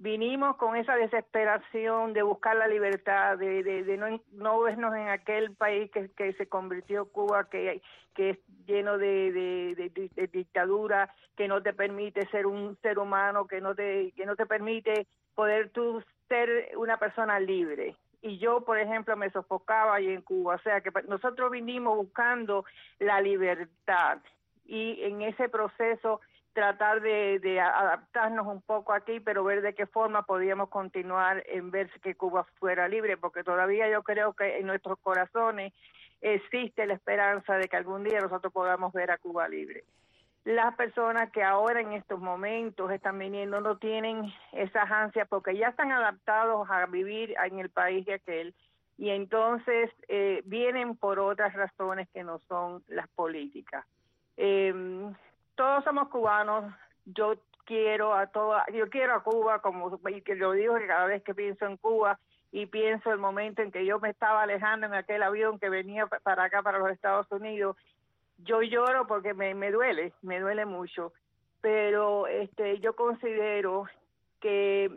[SPEAKER 7] vinimos con esa desesperación de buscar la libertad, de, no, no, vernos en aquel país que, que se convirtió Cuba, que, que es lleno de, de, dictadura, que no te permite ser un ser humano, que no te, que no te permite poder tú ser una persona libre. Y yo, por ejemplo, me sofocaba ahí en Cuba. O sea que nosotros vinimos buscando la libertad y en ese proceso tratar de, adaptarnos un poco aquí, pero ver de qué forma podíamos continuar en ver que Cuba fuera libre, porque todavía yo creo que en nuestros corazones existe la esperanza de que algún día nosotros podamos ver a Cuba libre. Las personas que ahora en estos momentos están viniendo no tienen esas ansias porque ya están adaptados a vivir en el país de aquel y entonces eh, vienen por otras razones que no son las políticas. Eh, todos somos cubanos, yo quiero a toda, yo quiero a Cuba, como y que lo digo que cada vez que pienso en Cuba y pienso el momento en que yo me estaba alejando en aquel avión que venía para acá, para los Estados Unidos, yo lloro porque me, me duele, me duele mucho, pero este yo considero que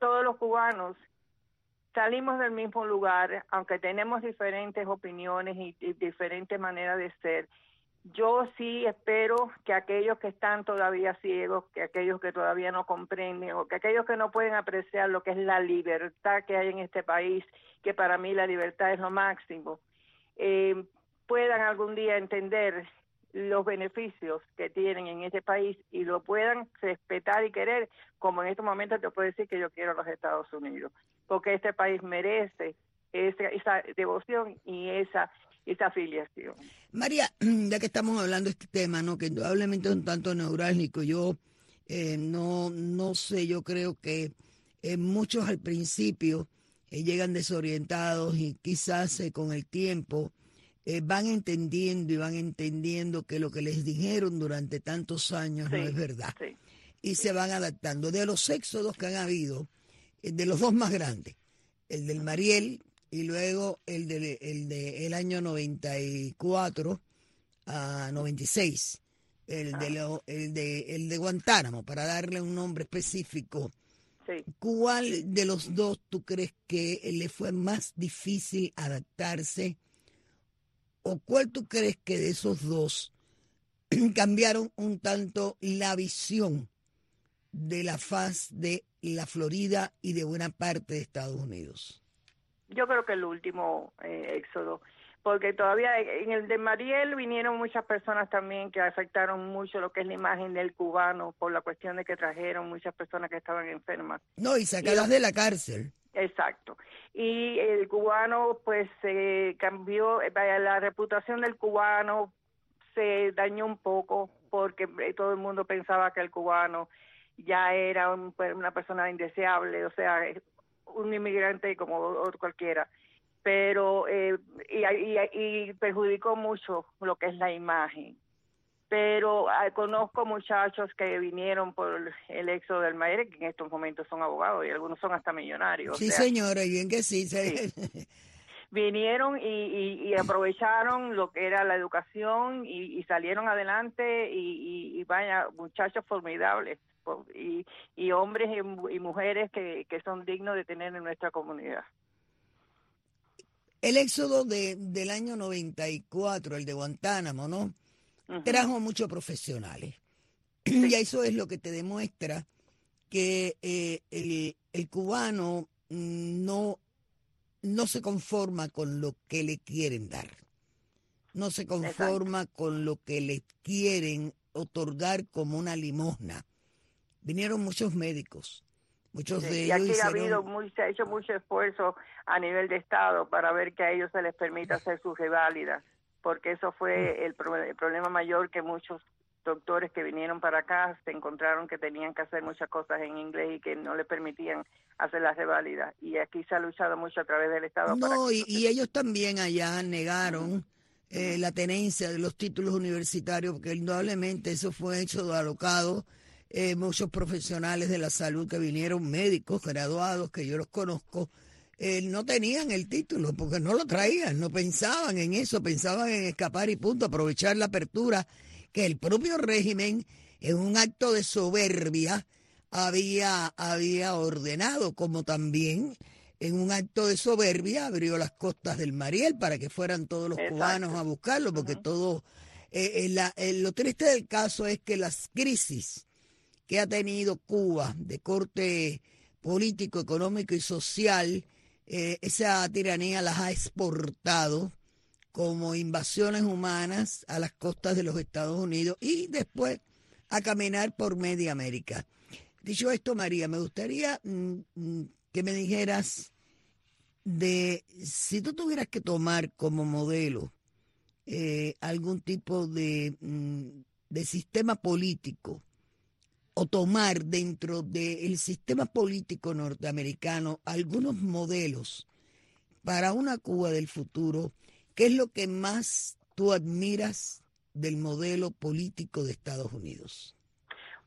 [SPEAKER 7] todos los cubanos salimos del mismo lugar, aunque tenemos diferentes opiniones y diferentes maneras de ser, yo sí espero que aquellos que están todavía ciegos, que aquellos que todavía no comprenden o que aquellos que no pueden apreciar lo que es la libertad que hay en este país, que para mí la libertad es lo máximo, eh, puedan algún día entender los beneficios que tienen en este país y lo puedan respetar y querer, como en estos momentos te puedo decir que yo quiero a los Estados Unidos, porque este país merece esa, esa devoción y esa esa afiliación.
[SPEAKER 4] María, ya que estamos hablando de este tema, ¿no? que indudablemente es un tanto neurálgico, yo eh, no, no sé, yo creo que eh, muchos al principio eh, llegan desorientados y quizás con el tiempo van entendiendo y van entendiendo que lo que les dijeron durante tantos años no es verdad. Y se van adaptando. De los éxodos que han habido, de los dos más grandes, el del Mariel y luego el del el de, el año 94 a 96, el, de lo, el, de, el de Guantánamo, para darle un nombre específico. ¿Cuál de los dos tú crees que le fue más difícil adaptarse? ¿O cuál tú crees que de esos dos cambiaron un tanto la visión de la faz de la Florida y de buena parte de Estados Unidos?
[SPEAKER 7] Yo creo que el último eh, éxodo, porque todavía en el de Mariel vinieron muchas personas también que afectaron mucho lo que es la imagen del cubano por la cuestión de que trajeron muchas personas que estaban enfermas.
[SPEAKER 4] No, y sacadas de la cárcel.
[SPEAKER 7] Exacto. Y el cubano, pues, se cambió, eh, la reputación del cubano se dañó un poco porque eh, todo el mundo pensaba que el cubano ya era pues, una persona indeseable, o sea, un inmigrante como otro cualquiera, pero eh, y, perjudicó mucho lo que es la imagen. Pero ah, conozco muchachos que vinieron por el éxodo del Maire, que en estos momentos son abogados y algunos son hasta millonarios.
[SPEAKER 4] Sí, señora, y bien que sí.
[SPEAKER 7] vinieron y, aprovecharon lo que era la educación y, salieron adelante y, y, vaya, muchachos formidables y, y hombres y, mujeres que, que, son dignos de tener en nuestra comunidad.
[SPEAKER 4] El éxodo de, del año 94, el de Guantánamo, ¿no? Trajo muchos profesionales. Y eso es lo que te demuestra que eh, el, el, cubano no, no se conforma con lo que le quieren dar. No se conforma con lo que le quieren otorgar como una limosna vinieron muchos médicos. Muchos de ellos
[SPEAKER 7] y aquí ha habido se ha hecho mucho esfuerzo a nivel de Estado para ver que a ellos se les permita hacer sus reválidas, porque eso fue el, problema mayor que muchos doctores que vinieron para acá se encontraron que tenían que hacer muchas cosas en inglés y que no les permitían hacer las reválidas. Y aquí se ha luchado mucho a través del Estado.
[SPEAKER 4] No, y, ellos también allá negaron eh, la tenencia de los títulos universitarios, porque indudablemente eso fue hecho de alocado eh, muchos profesionales de la salud que vinieron, médicos graduados, que yo los conozco, eh, no tenían el título porque no lo traían, no pensaban en eso, pensaban en escapar y punto, aprovechar la apertura que el propio régimen, en un acto de soberbia, había, había ordenado, como también en un acto de soberbia abrió las costas del Mariel para que fueran todos los cubanos a buscarlo, porque todo... Eh, lo triste del caso es que las crisis que ha tenido Cuba de corte político, económico y social, eh, esa tiranía las ha exportado como invasiones humanas a las costas de los Estados Unidos y después a caminar por media América. Dicho esto, María, me gustaría mm, mm, que me dijeras de si tú tuvieras que tomar como modelo eh, algún tipo de, mm, de sistema político o tomar dentro del sistema político norteamericano algunos modelos para una Cuba del futuro, ¿qué es lo que más tú admiras del modelo político de Estados Unidos?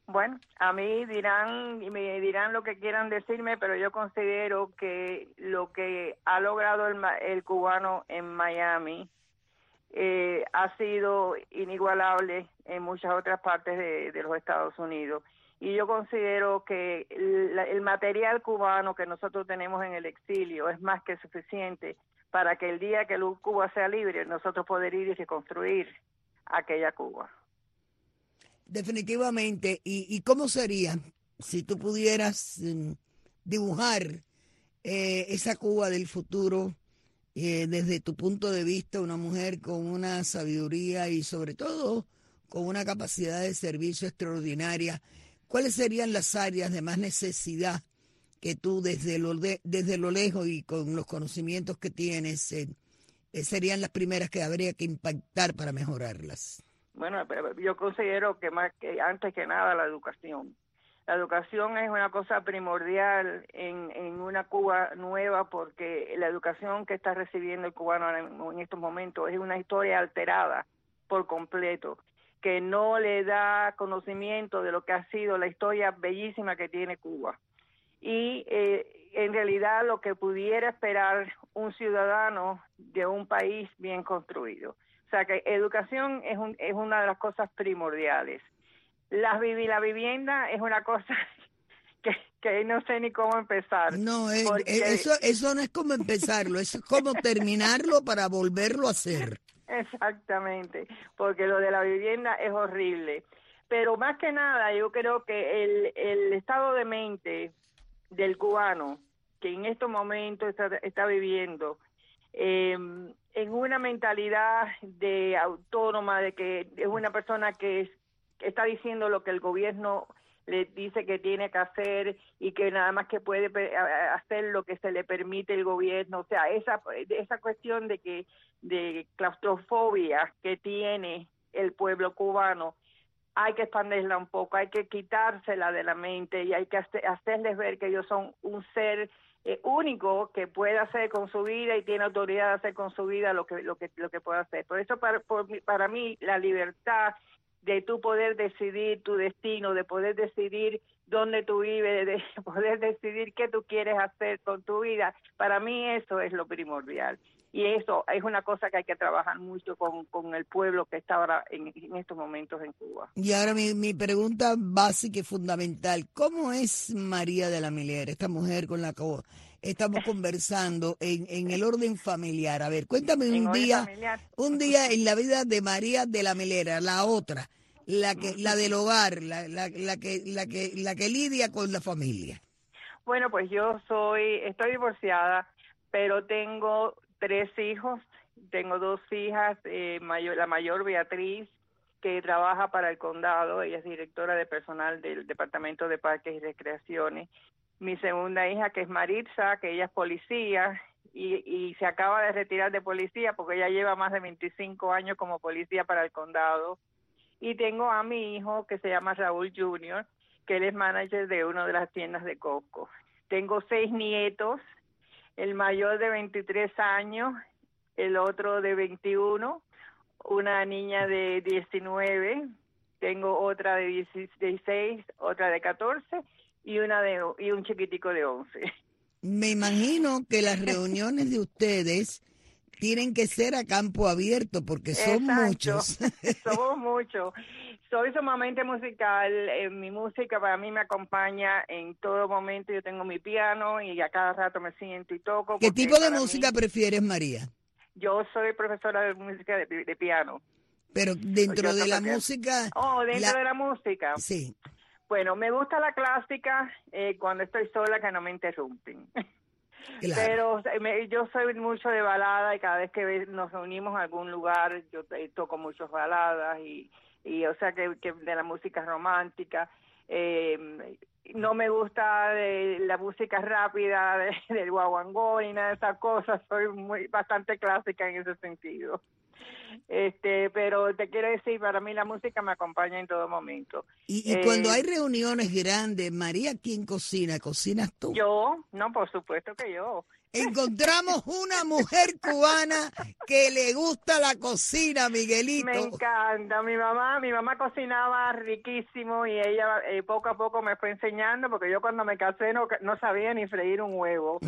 [SPEAKER 7] Bueno, a mí dirán y me dirán lo que quieran decirme, pero yo considero que lo que ha logrado el, cubano en Miami eh, ha sido inigualable en muchas otras partes de los Estados Unidos y yo considero que el, material cubano que nosotros tenemos en el exilio es más que suficiente para que el día que Cuba sea libre nosotros poder ir y reconstruir aquella Cuba.
[SPEAKER 4] Definitivamente. ¿Y, cómo sería si tú pudieras mm, dibujar eh, esa Cuba del futuro eh, desde tu punto de vista, una mujer con una sabiduría y sobre todo con una capacidad de servicio extraordinaria? ¿Cuáles serían las áreas de más necesidad que tú desde lo, desde lo lejos y con los conocimientos que tienes eh, serían las primeras que habría que impactar para mejorarlas?
[SPEAKER 7] Bueno, yo considero que más que antes que nada la educación. La educación es una cosa primordial en, en una Cuba nueva porque la educación que está recibiendo el cubano en, estos momentos es una historia alterada por completo, que no le da conocimiento de lo que ha sido la historia bellísima que tiene Cuba. Y eh, en realidad lo que pudiera esperar un ciudadano de un país bien construido. O sea que educación es, un, es una de las cosas primordiales. La, la vivienda es una cosa que, que no sé ni cómo empezar.
[SPEAKER 4] No, eh, eh, eso, eso no es como empezarlo, es como terminarlo para volverlo a hacer.
[SPEAKER 7] Exactamente, porque lo de la vivienda es horrible. Pero más que nada, yo creo que el, el estado de mente del cubano que en estos momentos está, está viviendo eh, en una mentalidad de autónoma, de que es una persona que está diciendo lo que el gobierno le dice que tiene que hacer y que nada más que puede hacer lo que se le permite el gobierno, o sea, esa esa cuestión de que de claustrofobia que tiene el pueblo cubano hay que expandirla un poco, hay que quitársela de la mente y hay que hacerles ver que ellos son un ser eh, único que puede hacer con su vida y tiene autoridad de hacer con su vida lo que lo que lo que puede hacer. Por eso para, para mí la libertad de tu poder decidir tu destino, de poder decidir dónde tú vives, de poder decidir qué tú quieres hacer con tu vida, para mí eso es lo primordial. Y eso es una cosa que hay que trabajar mucho con, con el pueblo que está ahora en, estos momentos en Cuba.
[SPEAKER 4] Y ahora mi, mi pregunta básica y fundamental, ¿cómo es María de la Milera, esta mujer con la estamos conversando en, en el orden familiar? A ver, cuéntame un día, un día en la vida de María de la Milera, la otra, la que, la del hogar, la, la, la que, la que, la que lidia con la familia.
[SPEAKER 7] Bueno, pues yo soy, estoy divorciada, pero tengo tres hijos, tengo dos hijas, eh, mayor, la mayor Beatriz, que trabaja para el condado, ella es directora de personal del Departamento de Parques y Recreaciones. Mi segunda hija, que es Maritza, que ella es policía y, y se acaba de retirar de policía porque ella lleva más de 25 años como policía para el condado. Y tengo a mi hijo, que se llama Raúl Jr., que él es manager de una de las tiendas de Coco. Tengo seis nietos, el mayor de 23 años, el otro de 21, una niña de 19, tengo otra de 16, otra de 14 y una de y un chiquitico de 11.
[SPEAKER 4] Me imagino que las reuniones de ustedes tienen que ser a campo abierto porque son muchos.
[SPEAKER 7] Somos muchos soy sumamente musical, eh, mi música para mí me acompaña en todo momento, yo tengo mi piano y a cada rato me siento y toco.
[SPEAKER 4] ¿Qué tipo de música prefieres, María?
[SPEAKER 7] Yo soy profesora de música de, piano.
[SPEAKER 4] Pero dentro de la música...
[SPEAKER 7] Oh, dentro de la música.
[SPEAKER 4] Sí.
[SPEAKER 7] Bueno, me gusta la clásica eh, cuando estoy sola que no me interrumpen. Pero yo soy mucho de balada y cada vez que nos reunimos en algún lugar yo eh, toco muchas baladas y y o sea que, que de la música romántica. Eh, no me gusta de la música rápida de, del guaguangó y nada de esas cosas. Soy muy bastante clásica en ese sentido este pero te quiero decir para mí la música me acompaña en todo momento.
[SPEAKER 4] Y, y cuando eh, hay reuniones grandes María quién cocina cocinas tú
[SPEAKER 7] yo no por supuesto que yo
[SPEAKER 4] Encontramos una mujer cubana que le gusta la cocina, Miguelito.
[SPEAKER 7] Me encanta. Mi mamá, mi mamá cocinaba riquísimo y ella eh, poco a poco me fue enseñando porque yo cuando me casé no, no sabía ni freír un huevo.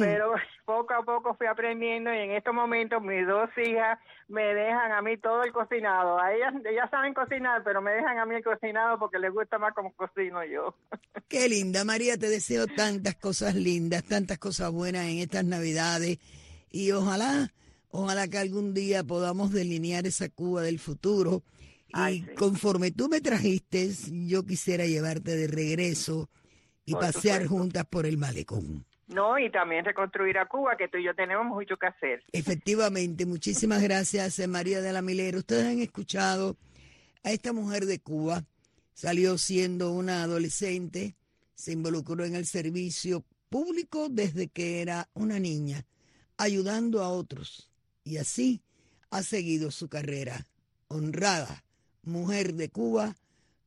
[SPEAKER 7] Pero poco a poco fui aprendiendo y en estos momentos mis dos hijas me dejan a mí todo el cocinado. A ellas, ellas saben cocinar, pero me dejan a mí el cocinado porque les gusta más como cocino yo.
[SPEAKER 4] Qué linda, María. Te deseo tantas cosas lindas, tantas cosas buenas en estas navidades y ojalá, ojalá que algún día podamos delinear esa Cuba del futuro. Y conforme tú me trajiste, yo quisiera llevarte de regreso y pasear juntas por el malecón.
[SPEAKER 7] No, y también reconstruir a Cuba, que tú y yo tenemos mucho que hacer.
[SPEAKER 4] Efectivamente, muchísimas gracias, eh, María de la Milera. Ustedes han escuchado a esta mujer de Cuba, salió siendo una adolescente, se involucró en el servicio público desde que era una niña, ayudando a otros y así ha seguido su carrera. Honrada, mujer de Cuba,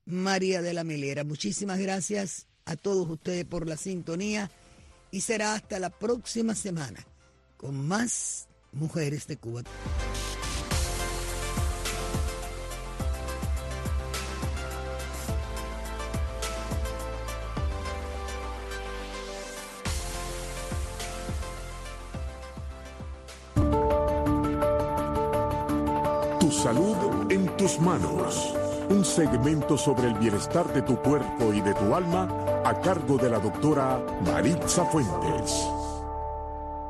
[SPEAKER 4] María de la Milera. Muchísimas gracias a todos ustedes por la sintonía y será hasta la próxima semana con más mujeres de Cuba.
[SPEAKER 6] Manos. Un segmento sobre el bienestar de tu cuerpo y de tu alma a cargo de la doctora Maritza Fuentes.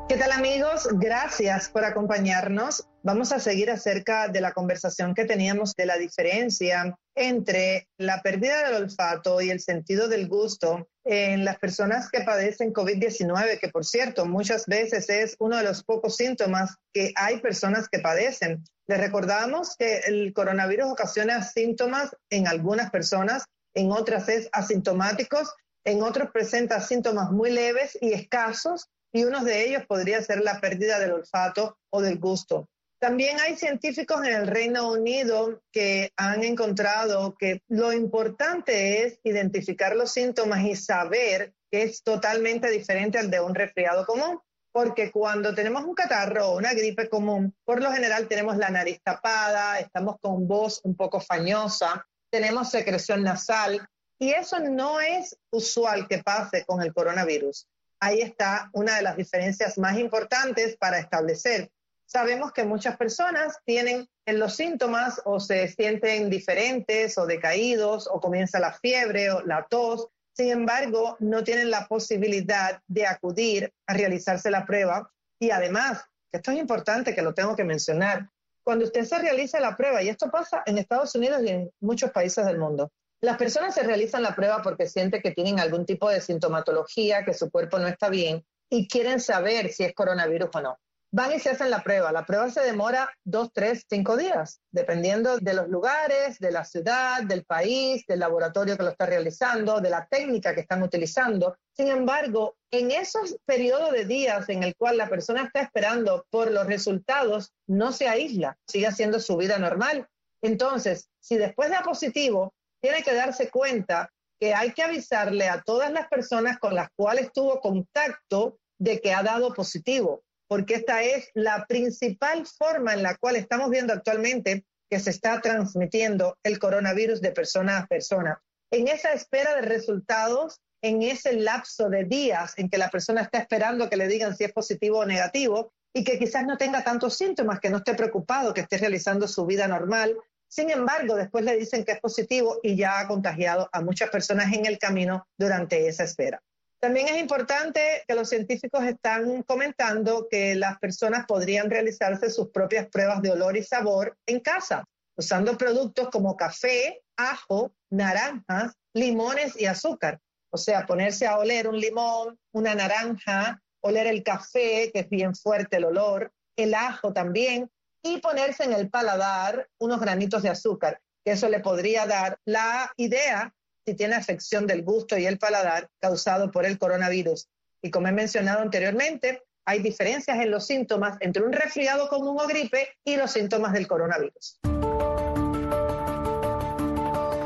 [SPEAKER 8] ¿Qué tal amigos? Gracias por acompañarnos. Vamos a seguir acerca de la conversación que teníamos de la diferencia entre la pérdida del olfato y el sentido del gusto en las personas que padecen COVID-19, que por cierto muchas veces es uno de los pocos síntomas que hay personas que padecen. Les recordamos que el coronavirus ocasiona síntomas en algunas personas, en otras es asintomáticos, en otros presenta síntomas muy leves y escasos y uno de ellos podría ser la pérdida del olfato o del gusto. También hay científicos en el Reino Unido que han encontrado que lo importante es identificar los síntomas y saber que es totalmente diferente al de un resfriado común. Porque cuando tenemos un catarro o una gripe común, por lo general tenemos la nariz tapada, estamos con voz un poco fañosa, tenemos secreción nasal y eso no es usual que pase con el coronavirus ahí está una de las diferencias más importantes para establecer. Sabemos que muchas personas tienen los síntomas o se sienten diferentes o decaídos o comienza la fiebre o la tos. Sin embargo, no tienen la posibilidad de acudir a realizarse la prueba. Y además, esto es importante que lo tengo que mencionar, cuando usted se realiza la prueba, y esto pasa en Estados Unidos y en muchos países del mundo, las personas se realizan la prueba porque sienten que tienen algún tipo de sintomatología, que su cuerpo no está bien y quieren saber si es coronavirus o no. Van y se hacen la prueba. La prueba se demora dos, tres, cinco días, dependiendo de los lugares, de la ciudad, del país, del laboratorio que lo está realizando, de la técnica que están utilizando. Sin embargo, en esos periodos de días en el cual la persona está esperando por los resultados, no se aísla, sigue haciendo su vida normal. Entonces, si después da positivo, tiene que darse cuenta que hay que avisarle a todas las personas con las cuales tuvo contacto de que ha dado positivo, porque esta es la principal forma en la cual estamos viendo actualmente que se está transmitiendo el coronavirus de persona a persona. En esa espera de resultados, en ese lapso de días en que la persona está esperando que le digan si es positivo o negativo y que quizás no tenga tantos síntomas, que no esté preocupado, que esté realizando su vida normal, sin embargo, después le dicen que es positivo y ya ha contagiado a muchas personas en el camino durante esa espera. También es importante que los científicos están comentando que las personas podrían realizarse sus propias pruebas de olor y sabor en casa, usando productos como café, ajo, naranjas, limones y azúcar. O sea, ponerse a oler un limón, una naranja, oler el café, que es bien fuerte el olor, el ajo también, y ponerse en el paladar unos granitos de azúcar, que eso le podría dar la idea si tiene afección del gusto y el paladar causado por el coronavirus. Y como he mencionado anteriormente, hay diferencias en los síntomas entre un resfriado común o gripe y los síntomas del coronavirus.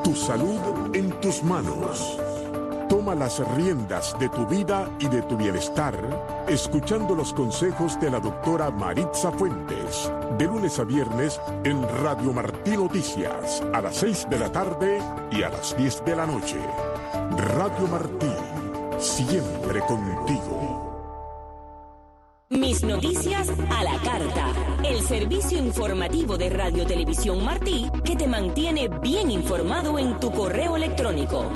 [SPEAKER 6] Tu salud en tus manos. Toma las riendas de tu vida y de tu bienestar escuchando los consejos de la doctora Maritza Fuentes de lunes a viernes en Radio Martí Noticias a las 6 de la tarde y a las 10 de la noche. Radio Martí, siempre contigo.
[SPEAKER 9] Mis noticias a la carta. El servicio informativo de Radio Televisión Martí que te mantiene bien informado en tu correo electrónico.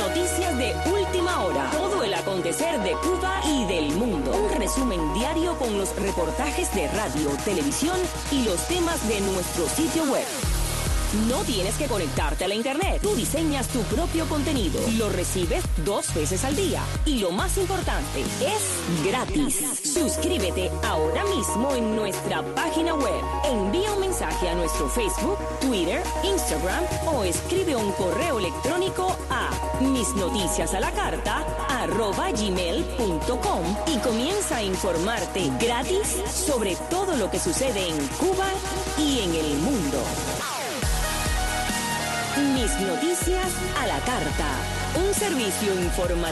[SPEAKER 9] Noticias de última hora. Todo el acontecer de Cuba y del mundo. Un resumen diario con los reportajes de radio, televisión y los temas de nuestro sitio web. No tienes que conectarte a la internet. Tú diseñas tu propio contenido. Lo recibes dos veces al día. Y lo más importante, es gratis. Suscríbete ahora mismo en nuestra página web. Envía un mensaje a nuestro Facebook, Twitter, Instagram o escribe un correo electrónico a misnoticiasalacarta.gmail.com y comienza a informarte gratis sobre todo lo que sucede en Cuba y en el mundo. Mis noticias a la carta. Un servicio informativo